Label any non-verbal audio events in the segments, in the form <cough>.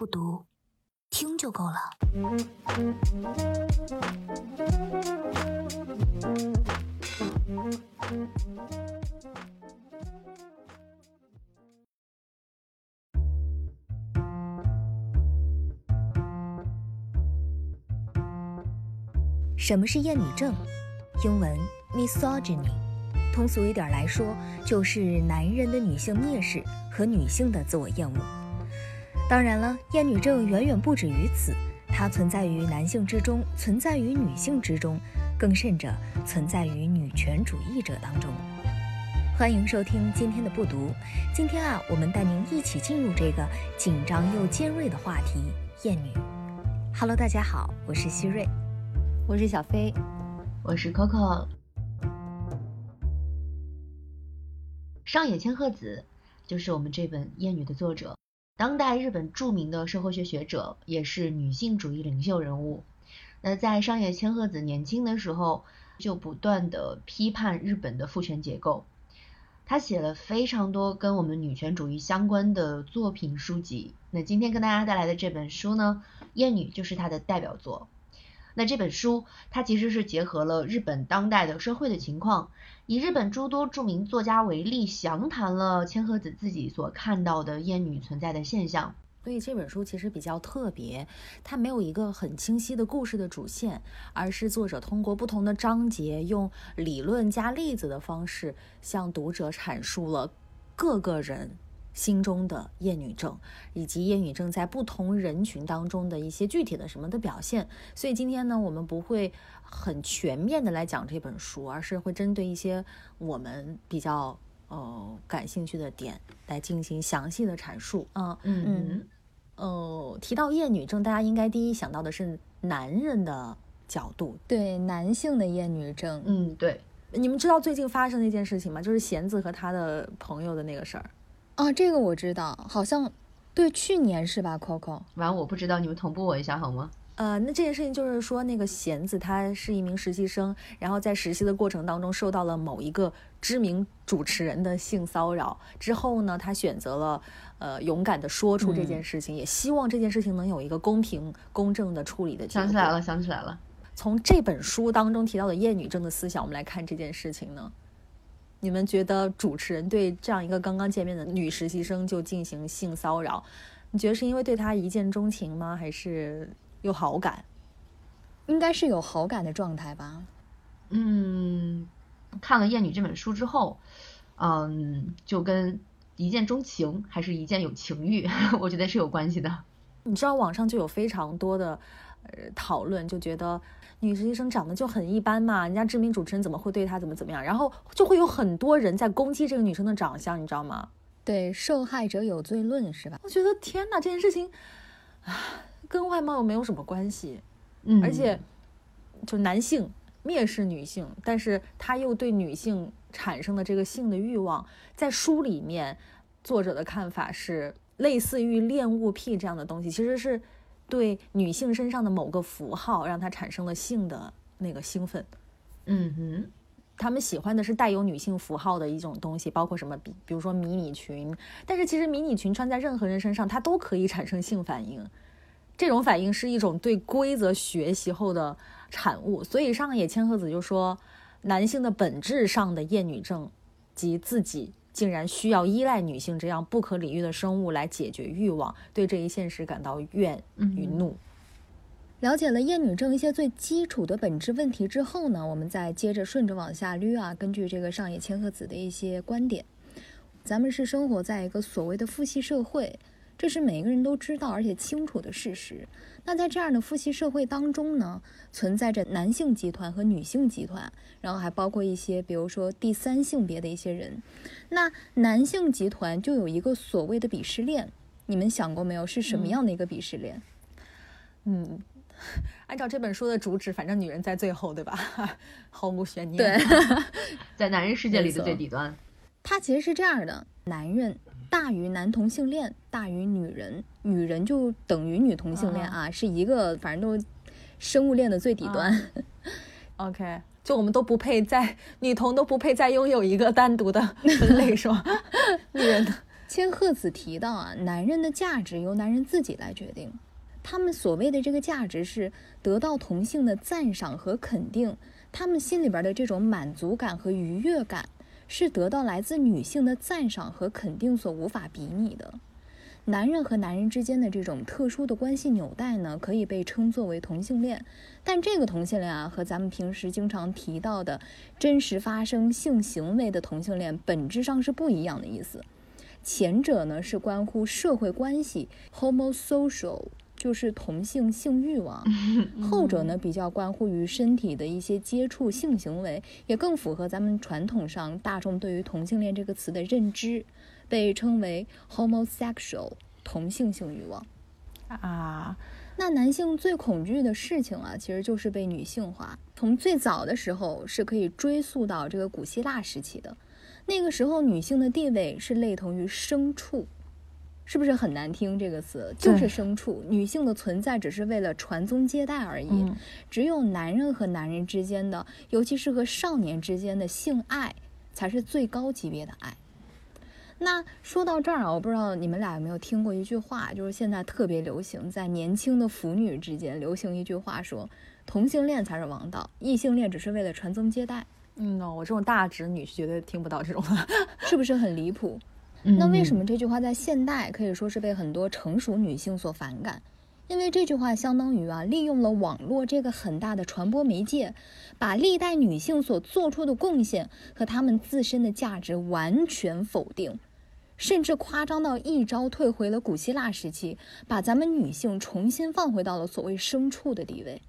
不读，听就够了。什么是厌女症？英文 misogyny，通俗一点来说，就是男人的女性蔑视和女性的自我厌恶。当然了，厌女症远远不止于此，它存在于男性之中，存在于女性之中，更甚者存在于女权主义者当中。欢迎收听今天的不读。今天啊，我们带您一起进入这个紧张又尖锐的话题——厌女。Hello，大家好，我是希瑞，我是小飞。我是 Coco，上野千鹤子就是我们这本《厌女》的作者，当代日本著名的社会学学者，也是女性主义领袖人物。那在上野千鹤子年轻的时候，就不断的批判日本的父权结构，他写了非常多跟我们女权主义相关的作品书籍。那今天跟大家带来的这本书呢，《厌女》就是他的代表作。那这本书它其实是结合了日本当代的社会的情况，以日本诸多著名作家为例，详谈了千鹤子自己所看到的厌女存在的现象。所以这本书其实比较特别，它没有一个很清晰的故事的主线，而是作者通过不同的章节，用理论加例子的方式，向读者阐述了各个人。心中的厌女症，以及厌女症在不同人群当中的一些具体的什么的表现。所以今天呢，我们不会很全面的来讲这本书，而是会针对一些我们比较呃感兴趣的点来进行详细的阐述。啊嗯嗯。呃，提到厌女症，大家应该第一想到的是男人的角度，对男性的厌女症。嗯，对。你们知道最近发生那件事情吗？就是贤子和他的朋友的那个事儿。啊，这个我知道，好像对去年是吧，Coco？完，我不知道，你们同步我一下好吗？呃，那这件事情就是说，那个贤子他是一名实习生，然后在实习的过程当中受到了某一个知名主持人的性骚扰，之后呢，他选择了呃勇敢的说出这件事情，也希望这件事情能有一个公平公正的处理的。想起来了，想起来了。从这本书当中提到的厌女症的思想，我们来看这件事情呢。你们觉得主持人对这样一个刚刚见面的女实习生就进行性骚扰，你觉得是因为对她一见钟情吗？还是有好感？应该是有好感的状态吧。嗯，看了《厌女》这本书之后，嗯，就跟一见钟情还是一见有情欲，<laughs> 我觉得是有关系的。你知道网上就有非常多的呃讨论，就觉得。女实习生长得就很一般嘛，人家知名主持人怎么会对她怎么怎么样？然后就会有很多人在攻击这个女生的长相，你知道吗？对，受害者有罪论是吧？我觉得天哪，这件事情啊，跟外貌又没有什么关系。嗯，而且就男性蔑视女性，但是他又对女性产生的这个性的欲望，在书里面作者的看法是类似于恋物癖这样的东西，其实是。对女性身上的某个符号，让她产生了性的那个兴奋。嗯哼，他们喜欢的是带有女性符号的一种东西，包括什么，比比如说迷你裙。但是其实迷你裙穿在任何人身上，它都可以产生性反应。这种反应是一种对规则学习后的产物。所以上野千鹤子就说，男性的本质上的厌女症及自己。竟然需要依赖女性这样不可理喻的生物来解决欲望，对这一现实感到怨与怒。了解了厌女症一些最基础的本质问题之后呢，我们再接着顺着往下捋啊。根据这个上野千鹤子的一些观点，咱们是生活在一个所谓的父系社会。这是每个人都知道而且清楚的事实。那在这样的父系社会当中呢，存在着男性集团和女性集团，然后还包括一些，比如说第三性别的一些人。那男性集团就有一个所谓的鄙视链，你们想过没有？是什么样的一个鄙视链？嗯，按照这本书的主旨，反正女人在最后，对吧？<laughs> 毫无悬念。对，<laughs> 在男人世界里的最底端。它其实是这样的：男人。大于男同性恋，大于女人，女人就等于女同性恋啊，是一个，反正都生物链的最底端。<laughs> OK，就我们都不配在女同都不配再拥有一个单独的分类，是吧？<laughs> 女人千鹤子提到啊，男人的价值由男人自己来决定。他们所谓的这个价值是得到同性的赞赏和肯定，他们心里边的这种满足感和愉悦感，是得到来自女性的赞赏和肯定所无法比拟的。男人和男人之间的这种特殊的关系纽带呢，可以被称作为同性恋。但这个同性恋啊，和咱们平时经常提到的真实发生性行为的同性恋本质上是不一样的意思。前者呢是关乎社会关系 （homosocial），就是同性性欲望；<laughs> 后者呢比较关乎于身体的一些接触性行为，也更符合咱们传统上大众对于同性恋这个词的认知。被称为 homosexual 同性性欲望啊，那男性最恐惧的事情啊，其实就是被女性化。从最早的时候是可以追溯到这个古希腊时期的，那个时候女性的地位是类同于牲畜，是不是很难听这个词？就是牲畜，女性的存在只是为了传宗接代而已。只有男人和男人之间的，尤其是和少年之间的性爱，才是最高级别的爱。那说到这儿啊，我不知道你们俩有没有听过一句话，就是现在特别流行，在年轻的腐女之间流行一句话，说同性恋才是王道，异性恋只是为了传宗接代。嗯呢，我这种大直女是绝对听不到这种，是不是很离谱？那为什么这句话在现代可以说是被很多成熟女性所反感？因为这句话相当于啊，利用了网络这个很大的传播媒介，把历代女性所做出的贡献和她们自身的价值完全否定。甚至夸张到一招退回了古希腊时期，把咱们女性重新放回到了所谓牲畜的地位。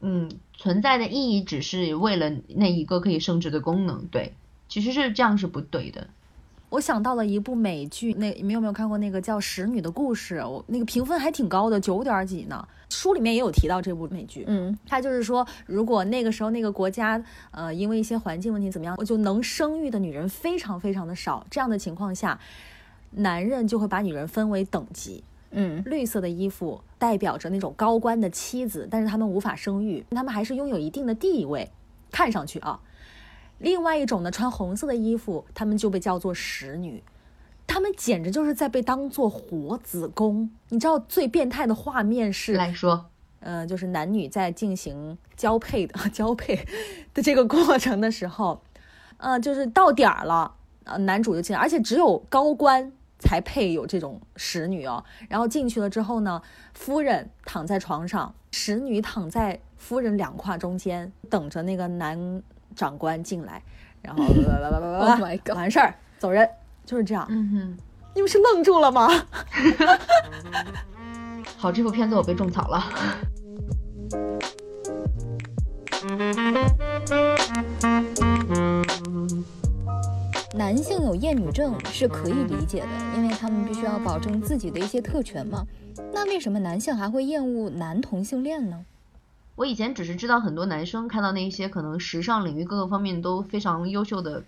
嗯，存在的意义只是为了那一个可以生殖的功能。对，其实是这样是不对的。我想到了一部美剧，那你们有没有看过那个叫《使女的故事》？我那个评分还挺高的，九点几呢。书里面也有提到这部美剧。嗯，它就是说，如果那个时候那个国家，呃，因为一些环境问题怎么样，我就能生育的女人非常非常的少。这样的情况下。男人就会把女人分为等级，嗯，绿色的衣服代表着那种高官的妻子，但是他们无法生育，他们还是拥有一定的地位，看上去啊。另外一种呢，穿红色的衣服，他们就被叫做使女，他们简直就是在被当做活子宫。你知道最变态的画面是来说，呃，就是男女在进行交配的 <laughs> 交配的这个过程的时候，呃，就是到点儿了，呃，男主就进来，而且只有高官。才配有这种使女哦，然后进去了之后呢，夫人躺在床上，使女躺在夫人两胯中间，等着那个男长官进来，然后完事儿走人，就是这样。嗯哼，你们是愣住了吗？<laughs> 好，这部片子我被种草了。男性有厌女症是可以理解的，因为他们必须要保证自己的一些特权嘛。那为什么男性还会厌恶男同性恋呢？我以前只是知道很多男生看到那些可能时尚领域各个方面都非常优秀的，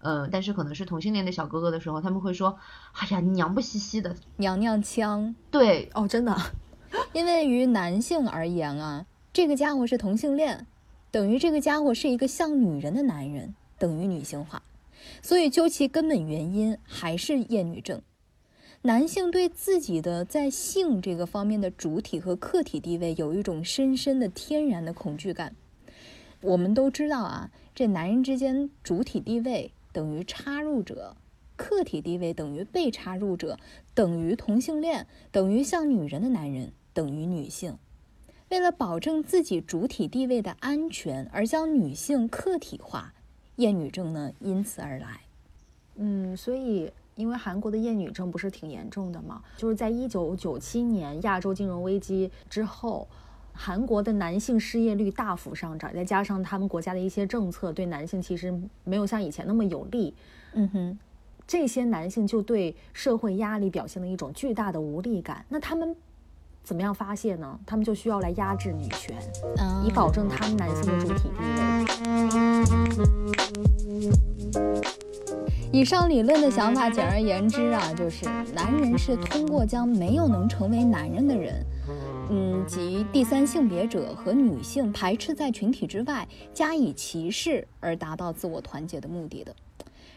呃，但是可能是同性恋的小哥哥的时候，他们会说：“哎呀，娘不兮兮的，娘娘腔。”对，哦，真的，因为于男性而言啊，这个家伙是同性恋，等于这个家伙是一个像女人的男人，等于女性化。所以，究其根本原因，还是厌女症。男性对自己的在性这个方面的主体和客体地位有一种深深的天然的恐惧感。我们都知道啊，这男人之间主体地位等于插入者，客体地位等于被插入者，等于同性恋，等于像女人的男人，等于女性。为了保证自己主体地位的安全，而将女性客体化。厌女症呢，因此而来。嗯，所以因为韩国的厌女症不是挺严重的吗？就是在一九九七年亚洲金融危机之后，韩国的男性失业率大幅上涨，再加上他们国家的一些政策对男性其实没有像以前那么有利。嗯哼，这些男性就对社会压力表现了一种巨大的无力感。那他们怎么样发泄呢？他们就需要来压制女权，以保证他们男性的主体地位。以上理论的想法，简而言之啊，就是男人是通过将没有能成为男人的人，嗯，及第三性别者和女性排斥在群体之外，加以歧视，而达到自我团结的目的的。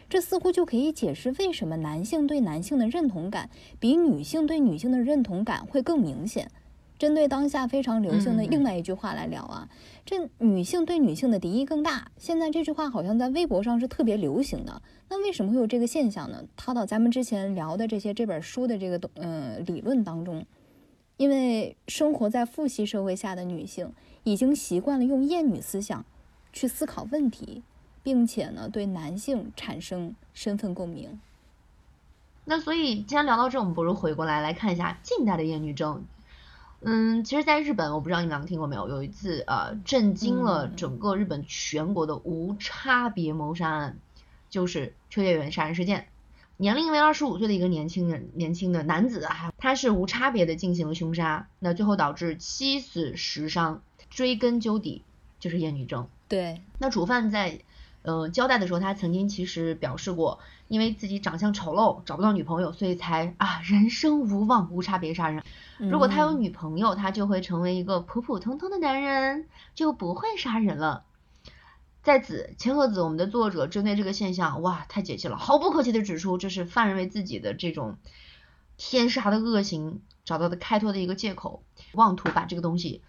这似乎就可以解释为什么男性对男性的认同感比女性对女性的认同感会更明显。针对当下非常流行的另外一句话来聊啊，这女性对女性的敌意更大。现在这句话好像在微博上是特别流行的。那为什么会有这个现象呢？套到咱们之前聊的这些这本书的这个嗯理论当中，因为生活在父系社会下的女性已经习惯了用厌女思想去思考问题。并且呢，对男性产生身份共鸣。那所以，既然聊到这，我们不如回过来来看一下近代的厌女症。嗯，其实，在日本，我不知道你们两个听过没有，有一次呃，震惊了整个日本全国的无差别谋杀案，就是秋叶原杀人事件。年龄为二十五岁的一个年轻人，年轻的男子啊，他是无差别的进行了凶杀，那最后导致七死十伤。追根究底，就是厌女症。对，那主犯在。嗯，交代的时候，他曾经其实表示过，因为自己长相丑陋，找不到女朋友，所以才啊人生无望，无差别杀人。如果他有女朋友，他就会成为一个普普通通的男人，就不会杀人了。在此，千鹤子我们的作者针对这个现象，哇，太解气了，毫不客气的指出，这是犯人为自己的这种天杀的恶行找到的开脱的一个借口，妄图把这个东西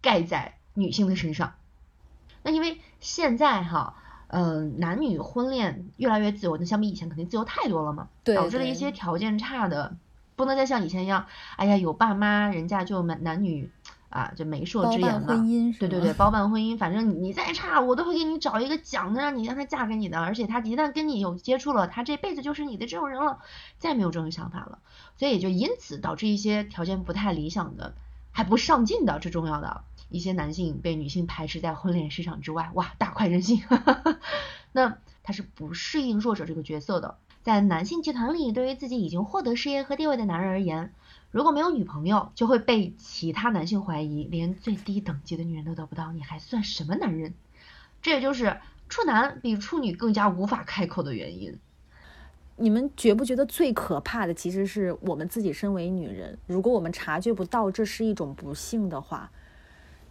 盖在女性的身上。那因为现在哈。嗯，男女婚恋越来越自由，那相比以前肯定自由太多了嘛，导致了一些条件差的，不能再像以前一样，哎呀有爸妈，人家就男男女啊就媒妁之言了，对对对，包办婚姻，反正你再差，我都会给你找一个讲的，让你让他嫁给你的，而且他一旦跟你有接触了，他这辈子就是你的这种人了，再没有这种想法了，所以也就因此导致一些条件不太理想的，还不上进的，最重要的。一些男性被女性排斥在婚恋市场之外，哇，大快人心。<laughs> 那他是不适应弱者这个角色的。在男性集团里，对于自己已经获得事业和地位的男人而言，如果没有女朋友，就会被其他男性怀疑，连最低等级的女人都得不到，你还算什么男人？这也就是处男比处女更加无法开口的原因。你们觉不觉得最可怕的其实是我们自己身为女人，如果我们察觉不到这是一种不幸的话？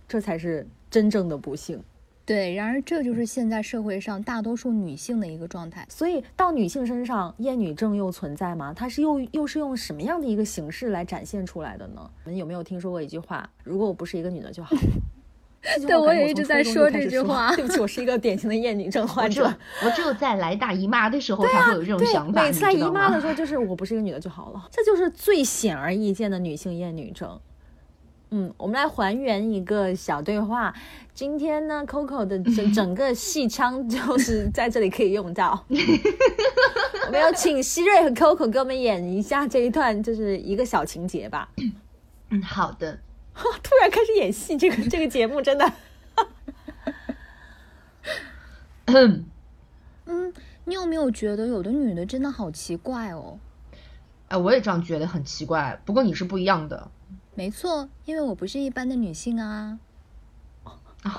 这才是真正的不幸，对。然而，这就是现在社会上大多数女性的一个状态。所以，到女性身上，厌女症又存在吗？它是又又是用什么样的一个形式来展现出来的呢？你们有没有听说过一句话？如果我不是一个女的就好。<laughs> 对，我也一直在说这句话。<laughs> 对不起，我是一个典型的厌女症患者。我只有在来大姨妈的时候才会有这种想法。每次来姨妈的时候，就是我不是一个女的就好了。这就是最显而易见的女性厌女症。嗯，我们来还原一个小对话。今天呢，Coco 的整整个戏腔就是在这里可以用到。<laughs> 我们要请希瑞和 Coco 给我们演一下这一段，就是一个小情节吧。嗯，好的。<laughs> 突然开始演戏，这个这个节目真的。嗯，你有没有觉得有的女的真的好奇怪哦？哎，我也这样觉得很奇怪。不过你是不一样的。没错，因为我不是一般的女性啊。你 <laughs>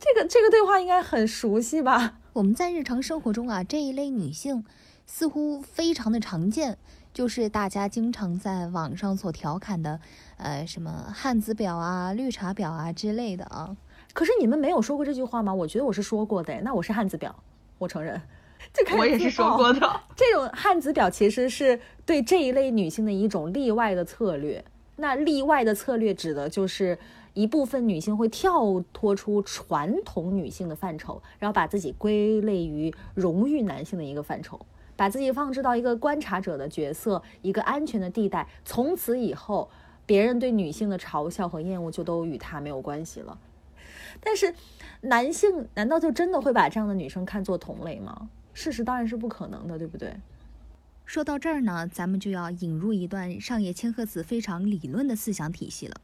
这个这个对话应该很熟悉吧？我们在日常生活中啊，这一类女性似乎非常的常见，就是大家经常在网上所调侃的，呃，什么汉子婊啊、绿茶婊啊之类的啊。可是你们没有说过这句话吗？我觉得我是说过的，那我是汉子婊，我承认。我也是说过的。这种汉子表其实是对这一类女性的一种例外的策略。那例外的策略指的就是一部分女性会跳脱出传统女性的范畴，然后把自己归类于荣誉男性的一个范畴，把自己放置到一个观察者的角色，一个安全的地带。从此以后，别人对女性的嘲笑和厌恶就都与她没有关系了。但是，男性难道就真的会把这样的女生看作同类吗？事实当然是不可能的，对不对？说到这儿呢，咱们就要引入一段上野千鹤子非常理论的思想体系了。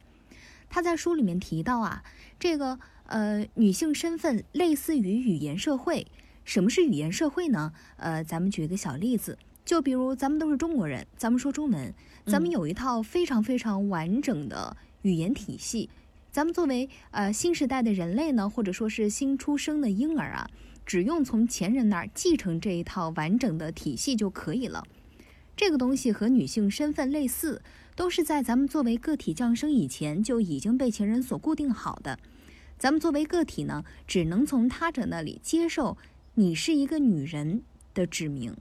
他在书里面提到啊，这个呃女性身份类似于语言社会。什么是语言社会呢？呃，咱们举一个小例子，就比如咱们都是中国人，咱们说中文，咱们有一套非常非常完整的语言体系。咱们作为呃新时代的人类呢，或者说是新出生的婴儿啊。只用从前人那儿继承这一套完整的体系就可以了。这个东西和女性身份类似，都是在咱们作为个体降生以前就已经被前人所固定好的。咱们作为个体呢，只能从他者那里接受“你是一个女人”的指明。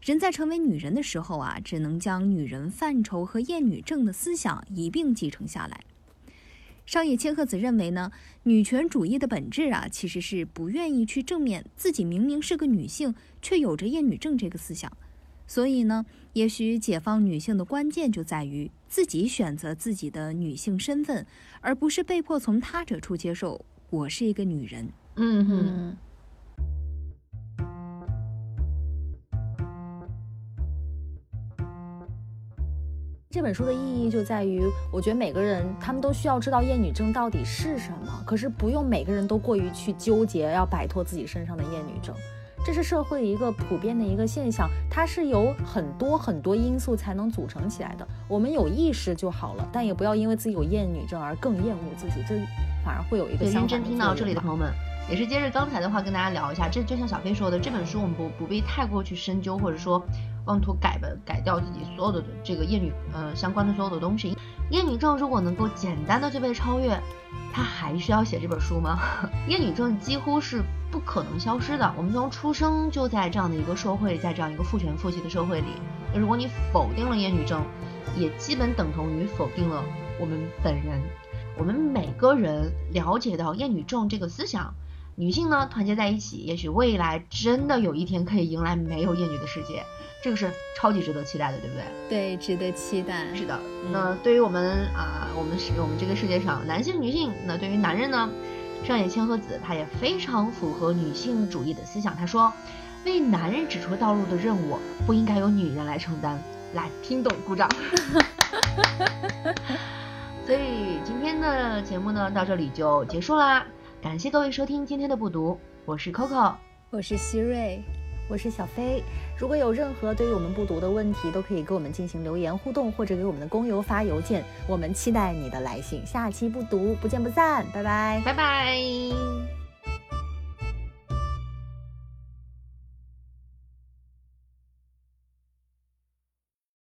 人在成为女人的时候啊，只能将女人范畴和厌女症的思想一并继承下来。上野千鹤子认为呢，女权主义的本质啊，其实是不愿意去正面自己明明是个女性，却有着厌女症这个思想。所以呢，也许解放女性的关键就在于自己选择自己的女性身份，而不是被迫从他者处接受我是一个女人。嗯哼。这本书的意义就在于，我觉得每个人他们都需要知道厌女症到底是什么，可是不用每个人都过于去纠结要摆脱自己身上的厌女症，这是社会一个普遍的一个现象，它是由很多很多因素才能组成起来的。我们有意识就好了，但也不要因为自己有厌女症而更厌恶自己，这反而会有一个相认真听到这里的朋友们。也是接着刚才的话跟大家聊一下，这就像小飞说的，这本书我们不不必太过去深究，或者说妄图改吧改掉自己所有的这个厌女呃相关的所有的东西。厌女症如果能够简单的就被超越，他还需要写这本书吗？<laughs> 厌女症几乎是不可能消失的。我们从出生就在这样的一个社会，在这样一个父权父系的社会里，如果你否定了厌女症，也基本等同于否定了我们本人。我们每个人了解到厌女症这个思想。女性呢，团结在一起，也许未来真的有一天可以迎来没有厌女的世界，这个是超级值得期待的，对不对？对，值得期待。是的，那对于我们啊，我们是我们这个世界上男性、女性，那对于男人呢，上野千鹤子她也非常符合女性主义的思想。她说，为男人指出道路的任务不应该由女人来承担。来，听懂，鼓掌。<laughs> 所以今天的节目呢，到这里就结束啦。感谢各位收听今天的不读，我是 Coco，我是希瑞，我是小飞。如果有任何对于我们不读的问题，都可以给我们进行留言互动，或者给我们的公邮发邮件。我们期待你的来信。下期不读，不见不散，拜拜，拜拜。